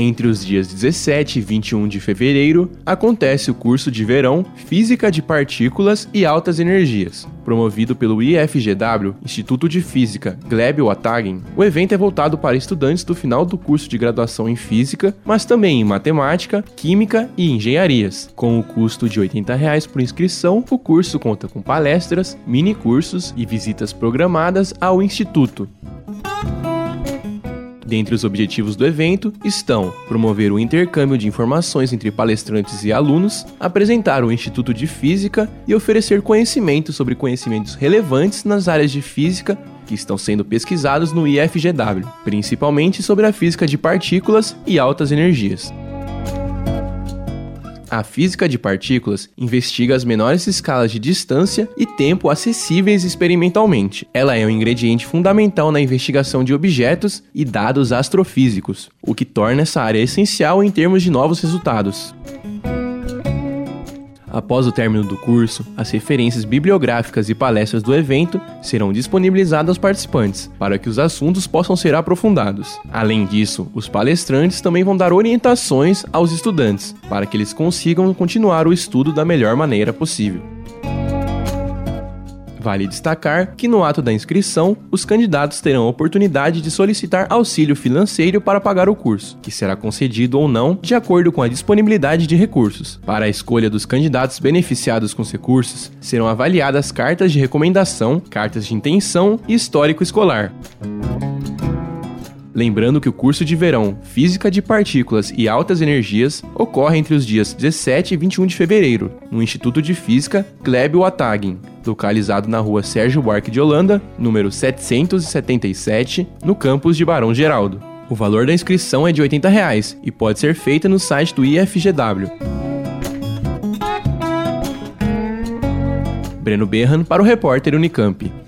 Entre os dias 17 e 21 de fevereiro, acontece o curso de verão Física de Partículas e Altas Energias. Promovido pelo IFGW, Instituto de Física Gleb Watagen, o evento é voltado para estudantes do final do curso de graduação em Física, mas também em Matemática, Química e Engenharias. Com o custo de 80 reais por inscrição, o curso conta com palestras, mini cursos e visitas programadas ao Instituto. Dentre os objetivos do evento estão promover o intercâmbio de informações entre palestrantes e alunos, apresentar o Instituto de Física e oferecer conhecimento sobre conhecimentos relevantes nas áreas de física que estão sendo pesquisados no IFGW, principalmente sobre a física de partículas e altas energias. A física de partículas investiga as menores escalas de distância e tempo acessíveis experimentalmente. Ela é um ingrediente fundamental na investigação de objetos e dados astrofísicos, o que torna essa área essencial em termos de novos resultados. Após o término do curso, as referências bibliográficas e palestras do evento serão disponibilizadas aos participantes, para que os assuntos possam ser aprofundados. Além disso, os palestrantes também vão dar orientações aos estudantes, para que eles consigam continuar o estudo da melhor maneira possível. Vale destacar que no ato da inscrição, os candidatos terão a oportunidade de solicitar auxílio financeiro para pagar o curso, que será concedido ou não de acordo com a disponibilidade de recursos. Para a escolha dos candidatos beneficiados com os recursos, serão avaliadas cartas de recomendação, cartas de intenção e histórico escolar. Lembrando que o curso de verão Física de Partículas e Altas Energias ocorre entre os dias 17 e 21 de fevereiro, no Instituto de Física Gleb Watagen, localizado na rua Sérgio Buarque de Holanda, número 777, no campus de Barão Geraldo. O valor da inscrição é de 80 reais e pode ser feita no site do IFGW. Breno Berran para o repórter Unicamp.